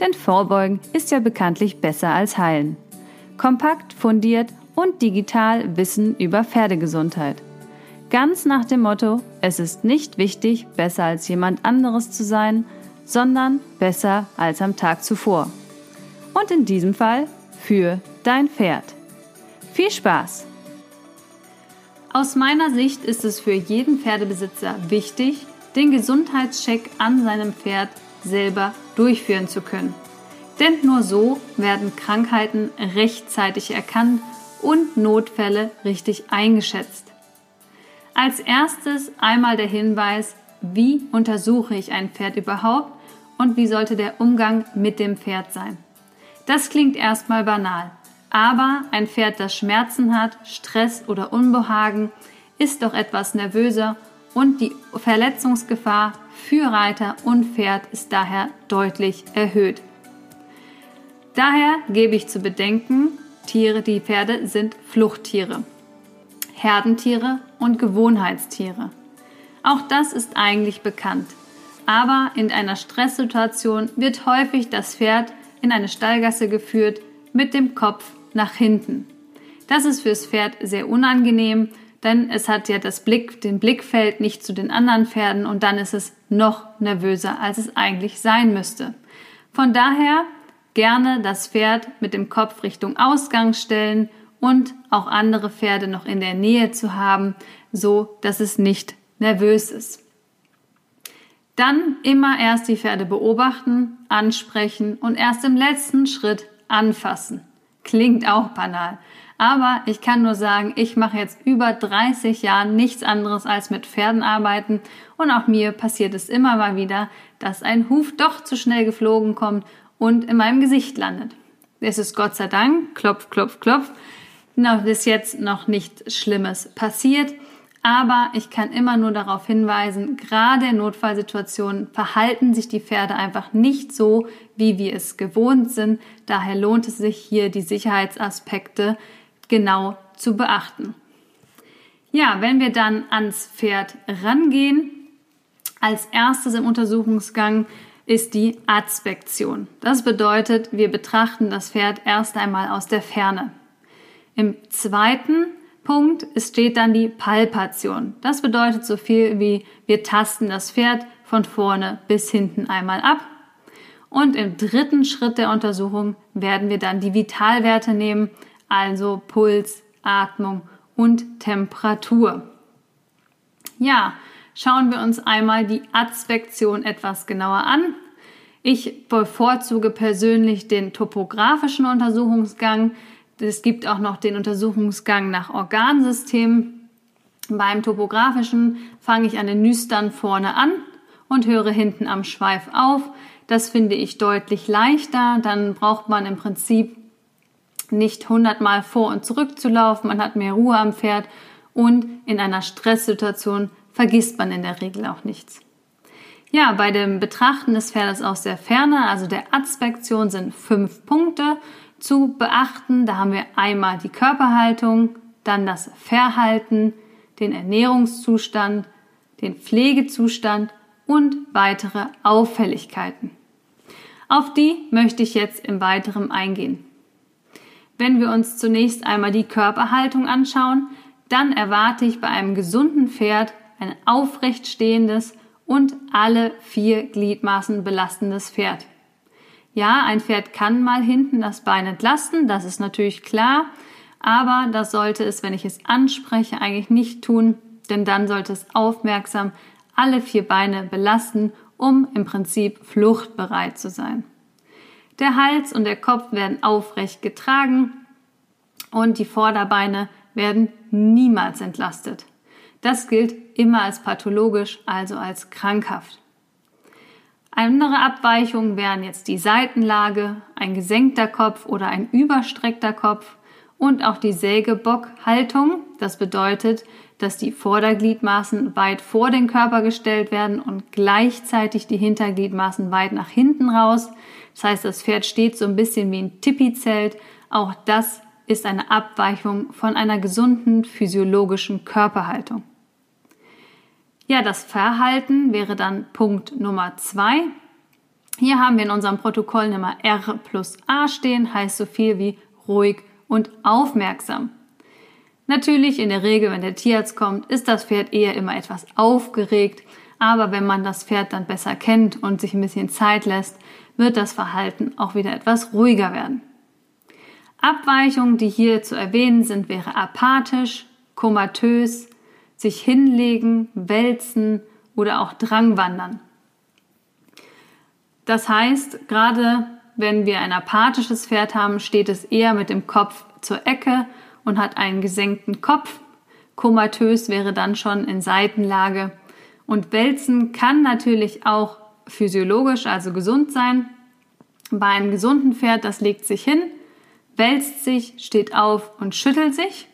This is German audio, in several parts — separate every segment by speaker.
Speaker 1: Denn Vorbeugen ist ja bekanntlich besser als heilen. Kompakt, fundiert und digital Wissen über Pferdegesundheit. Ganz nach dem Motto, es ist nicht wichtig, besser als jemand anderes zu sein, sondern besser als am Tag zuvor. Und in diesem Fall für dein Pferd. Viel Spaß! Aus meiner Sicht ist es für jeden Pferdebesitzer wichtig, den Gesundheitscheck an seinem Pferd selber durchführen zu können. Denn nur so werden Krankheiten rechtzeitig erkannt und Notfälle richtig eingeschätzt. Als erstes einmal der Hinweis, wie untersuche ich ein Pferd überhaupt und wie sollte der Umgang mit dem Pferd sein. Das klingt erstmal banal, aber ein Pferd, das Schmerzen hat, Stress oder Unbehagen, ist doch etwas nervöser und die Verletzungsgefahr für Reiter und Pferd ist daher deutlich erhöht. Daher gebe ich zu bedenken, Tiere, die Pferde sind Fluchttiere, Herdentiere und Gewohnheitstiere. Auch das ist eigentlich bekannt. Aber in einer Stresssituation wird häufig das Pferd in eine Stallgasse geführt mit dem Kopf nach hinten. Das ist fürs Pferd sehr unangenehm, denn es hat ja das Blick, den Blickfeld nicht zu den anderen Pferden und dann ist es noch nervöser, als es eigentlich sein müsste. Von daher gerne das Pferd mit dem Kopf Richtung Ausgang stellen und auch andere Pferde noch in der Nähe zu haben, so dass es nicht nervös ist. Dann immer erst die Pferde beobachten, ansprechen und erst im letzten Schritt anfassen. Klingt auch banal. Aber ich kann nur sagen, ich mache jetzt über 30 Jahre nichts anderes als mit Pferden arbeiten und auch mir passiert es immer mal wieder, dass ein Huf doch zu schnell geflogen kommt und in meinem Gesicht landet. Es ist Gott sei Dank, klopf, klopf, klopf, noch bis jetzt noch nichts Schlimmes passiert. Aber ich kann immer nur darauf hinweisen, gerade in Notfallsituationen verhalten sich die Pferde einfach nicht so, wie wir es gewohnt sind. Daher lohnt es sich hier, die Sicherheitsaspekte genau zu beachten. Ja, wenn wir dann ans Pferd rangehen, als erstes im Untersuchungsgang ist die Adspektion. Das bedeutet, wir betrachten das Pferd erst einmal aus der Ferne. Im zweiten Punkt steht dann die Palpation. Das bedeutet so viel wie wir tasten das Pferd von vorne bis hinten einmal ab. Und im dritten Schritt der Untersuchung werden wir dann die Vitalwerte nehmen, also Puls, Atmung und Temperatur. Ja, schauen wir uns einmal die Adspektion etwas genauer an. Ich bevorzuge persönlich den topografischen Untersuchungsgang, es gibt auch noch den Untersuchungsgang nach Organsystem. Beim topografischen fange ich an den Nüstern vorne an und höre hinten am Schweif auf. Das finde ich deutlich leichter. Dann braucht man im Prinzip nicht hundertmal vor und zurück zu laufen. Man hat mehr Ruhe am Pferd und in einer Stresssituation vergisst man in der Regel auch nichts. Ja, bei dem Betrachten des Pferdes aus der Ferne, also der Adspektion, sind fünf Punkte zu beachten. Da haben wir einmal die Körperhaltung, dann das Verhalten, den Ernährungszustand, den Pflegezustand und weitere Auffälligkeiten. Auf die möchte ich jetzt im Weiteren eingehen. Wenn wir uns zunächst einmal die Körperhaltung anschauen, dann erwarte ich bei einem gesunden Pferd ein aufrecht stehendes und alle vier Gliedmaßen belastendes Pferd. Ja, ein Pferd kann mal hinten das Bein entlasten, das ist natürlich klar, aber das sollte es, wenn ich es anspreche, eigentlich nicht tun, denn dann sollte es aufmerksam alle vier Beine belasten, um im Prinzip fluchtbereit zu sein. Der Hals und der Kopf werden aufrecht getragen und die Vorderbeine werden niemals entlastet. Das gilt immer als pathologisch, also als krankhaft. Andere Abweichungen wären jetzt die Seitenlage, ein gesenkter Kopf oder ein überstreckter Kopf und auch die Sägebockhaltung. Das bedeutet, dass die Vordergliedmaßen weit vor den Körper gestellt werden und gleichzeitig die Hintergliedmaßen weit nach hinten raus. Das heißt, das Pferd steht so ein bisschen wie ein Tippizelt. Auch das ist eine Abweichung von einer gesunden physiologischen Körperhaltung. Ja, das Verhalten wäre dann Punkt Nummer zwei. Hier haben wir in unserem Protokoll Nummer R plus A stehen, heißt so viel wie ruhig und aufmerksam. Natürlich, in der Regel, wenn der Tierarzt kommt, ist das Pferd eher immer etwas aufgeregt, aber wenn man das Pferd dann besser kennt und sich ein bisschen Zeit lässt, wird das Verhalten auch wieder etwas ruhiger werden. Abweichungen, die hier zu erwähnen sind, wäre apathisch, komatös, sich hinlegen, wälzen oder auch Drangwandern. Das heißt, gerade wenn wir ein apathisches Pferd haben, steht es eher mit dem Kopf zur Ecke und hat einen gesenkten Kopf. Komatös wäre dann schon in Seitenlage. Und Wälzen kann natürlich auch physiologisch, also gesund sein. Bei einem gesunden Pferd, das legt sich hin, wälzt sich, steht auf und schüttelt sich.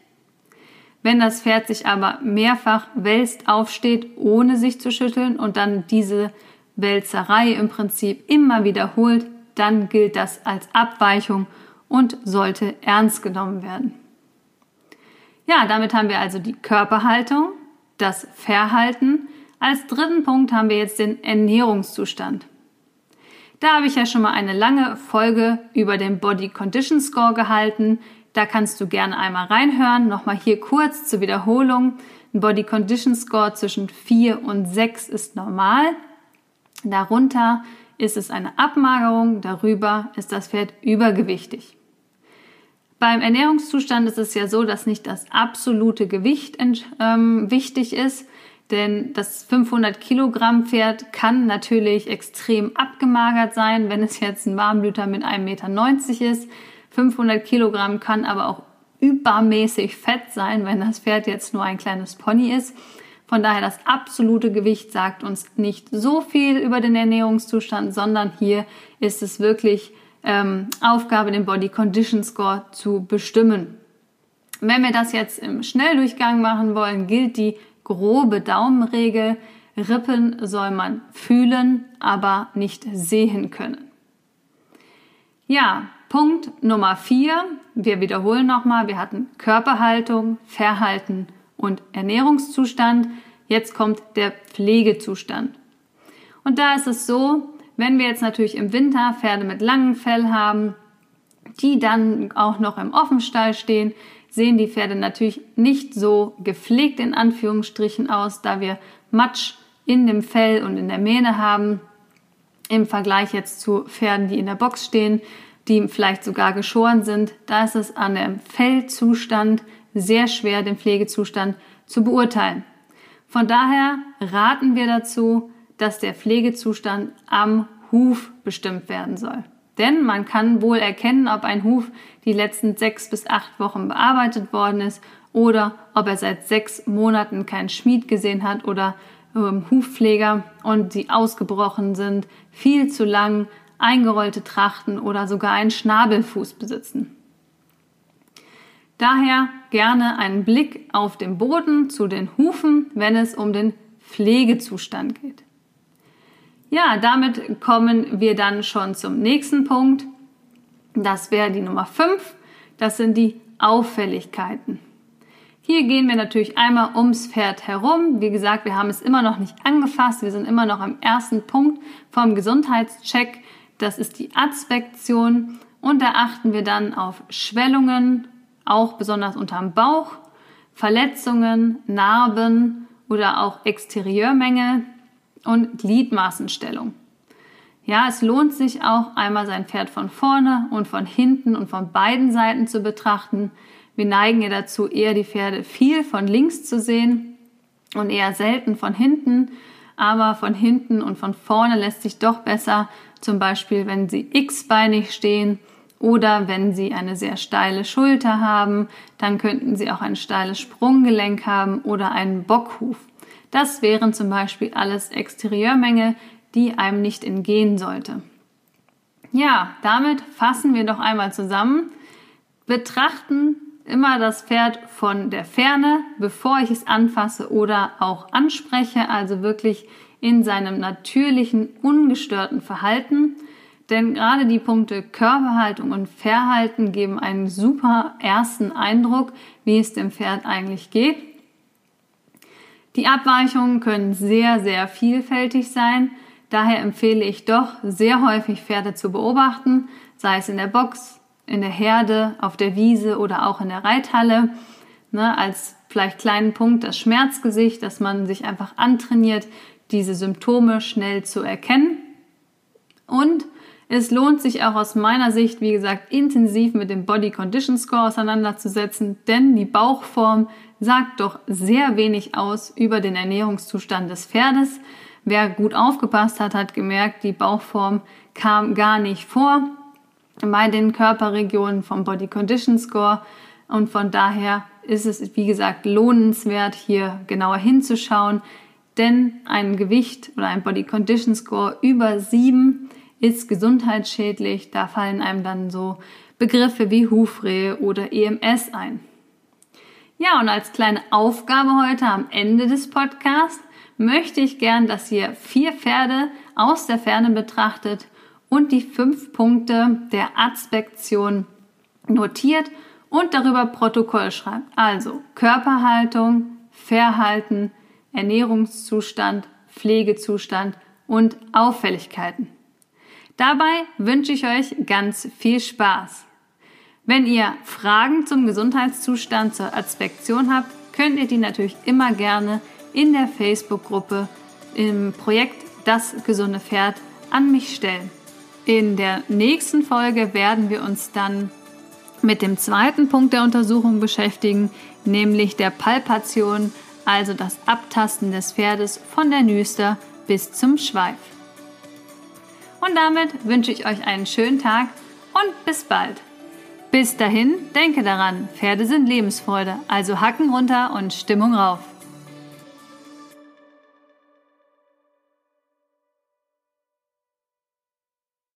Speaker 1: Wenn das Pferd sich aber mehrfach wälzt, aufsteht, ohne sich zu schütteln und dann diese Wälzerei im Prinzip immer wiederholt, dann gilt das als Abweichung und sollte ernst genommen werden. Ja, damit haben wir also die Körperhaltung, das Verhalten. Als dritten Punkt haben wir jetzt den Ernährungszustand. Da habe ich ja schon mal eine lange Folge über den Body Condition Score gehalten. Da kannst du gerne einmal reinhören. Nochmal hier kurz zur Wiederholung. Ein Body Condition Score zwischen 4 und 6 ist normal. Darunter ist es eine Abmagerung, darüber ist das Pferd übergewichtig. Beim Ernährungszustand ist es ja so, dass nicht das absolute Gewicht ähm, wichtig ist, denn das 500 Kilogramm Pferd kann natürlich extrem abgemagert sein, wenn es jetzt ein Warmblüter mit 1,90 Meter ist. 500 Kilogramm kann aber auch übermäßig fett sein, wenn das Pferd jetzt nur ein kleines Pony ist. Von daher das absolute Gewicht sagt uns nicht so viel über den Ernährungszustand, sondern hier ist es wirklich ähm, Aufgabe, den Body Condition Score zu bestimmen. Wenn wir das jetzt im Schnelldurchgang machen wollen, gilt die grobe Daumenregel. Rippen soll man fühlen, aber nicht sehen können. Ja, Punkt Nummer vier. Wir wiederholen nochmal. Wir hatten Körperhaltung, Verhalten und Ernährungszustand. Jetzt kommt der Pflegezustand. Und da ist es so, wenn wir jetzt natürlich im Winter Pferde mit langem Fell haben, die dann auch noch im Offenstall stehen, sehen die Pferde natürlich nicht so gepflegt in Anführungsstrichen aus, da wir Matsch in dem Fell und in der Mähne haben, im Vergleich jetzt zu Pferden, die in der Box stehen, die vielleicht sogar geschoren sind. Da ist es an dem Fellzustand sehr schwer, den Pflegezustand zu beurteilen. Von daher raten wir dazu, dass der Pflegezustand am Huf bestimmt werden soll. Denn man kann wohl erkennen, ob ein Huf die letzten sechs bis acht Wochen bearbeitet worden ist oder ob er seit sechs Monaten keinen Schmied gesehen hat oder ähm, Hufpfleger und sie ausgebrochen sind, viel zu lang, eingerollte Trachten oder sogar einen Schnabelfuß besitzen. Daher gerne einen Blick auf den Boden zu den Hufen, wenn es um den Pflegezustand geht. Ja, damit kommen wir dann schon zum nächsten Punkt. Das wäre die Nummer 5. Das sind die Auffälligkeiten. Hier gehen wir natürlich einmal ums Pferd herum. Wie gesagt, wir haben es immer noch nicht angefasst. Wir sind immer noch am ersten Punkt vom Gesundheitscheck. Das ist die Aspektion. Und da achten wir dann auf Schwellungen, auch besonders unterm Bauch, Verletzungen, Narben oder auch Exterieurmängel und Gliedmaßenstellung. Ja, es lohnt sich auch einmal sein Pferd von vorne und von hinten und von beiden Seiten zu betrachten. Wir neigen ja dazu, eher die Pferde viel von links zu sehen und eher selten von hinten. Aber von hinten und von vorne lässt sich doch besser, zum Beispiel wenn sie x-beinig stehen oder wenn sie eine sehr steile Schulter haben, dann könnten sie auch ein steiles Sprunggelenk haben oder einen Bockhuf. Das wären zum Beispiel alles Exterieurmängel, die einem nicht entgehen sollte. Ja, damit fassen wir doch einmal zusammen. Betrachten immer das Pferd von der Ferne, bevor ich es anfasse oder auch anspreche, also wirklich in seinem natürlichen, ungestörten Verhalten. Denn gerade die Punkte Körperhaltung und Verhalten geben einen super ersten Eindruck, wie es dem Pferd eigentlich geht. Die Abweichungen können sehr, sehr vielfältig sein. Daher empfehle ich doch sehr häufig Pferde zu beobachten, sei es in der Box, in der Herde, auf der Wiese oder auch in der Reithalle. Ne, als vielleicht kleinen Punkt das Schmerzgesicht, dass man sich einfach antrainiert, diese Symptome schnell zu erkennen. Und es lohnt sich auch aus meiner Sicht, wie gesagt, intensiv mit dem Body Condition Score auseinanderzusetzen, denn die Bauchform sagt doch sehr wenig aus über den Ernährungszustand des Pferdes. Wer gut aufgepasst hat, hat gemerkt, die Bauchform kam gar nicht vor bei den Körperregionen vom Body Condition Score und von daher ist es, wie gesagt, lohnenswert, hier genauer hinzuschauen, denn ein Gewicht oder ein Body Condition Score über sieben ist gesundheitsschädlich. Da fallen einem dann so Begriffe wie Hufrehe oder EMS ein. Ja, und als kleine Aufgabe heute am Ende des Podcasts möchte ich gern, dass ihr vier Pferde aus der Ferne betrachtet und die fünf Punkte der Aspektion notiert und darüber Protokoll schreibt. Also Körperhaltung, Verhalten, Ernährungszustand, Pflegezustand und Auffälligkeiten. Dabei wünsche ich euch ganz viel Spaß. Wenn ihr Fragen zum Gesundheitszustand zur Aspektion habt, könnt ihr die natürlich immer gerne in der Facebook-Gruppe im Projekt Das gesunde Pferd an mich stellen. In der nächsten Folge werden wir uns dann mit dem zweiten Punkt der Untersuchung beschäftigen, nämlich der Palpation, also das Abtasten des Pferdes von der Nüster bis zum Schweif. Und damit wünsche ich euch einen schönen Tag und bis bald. Bis dahin, denke daran, Pferde sind Lebensfreude, also Hacken runter und Stimmung rauf.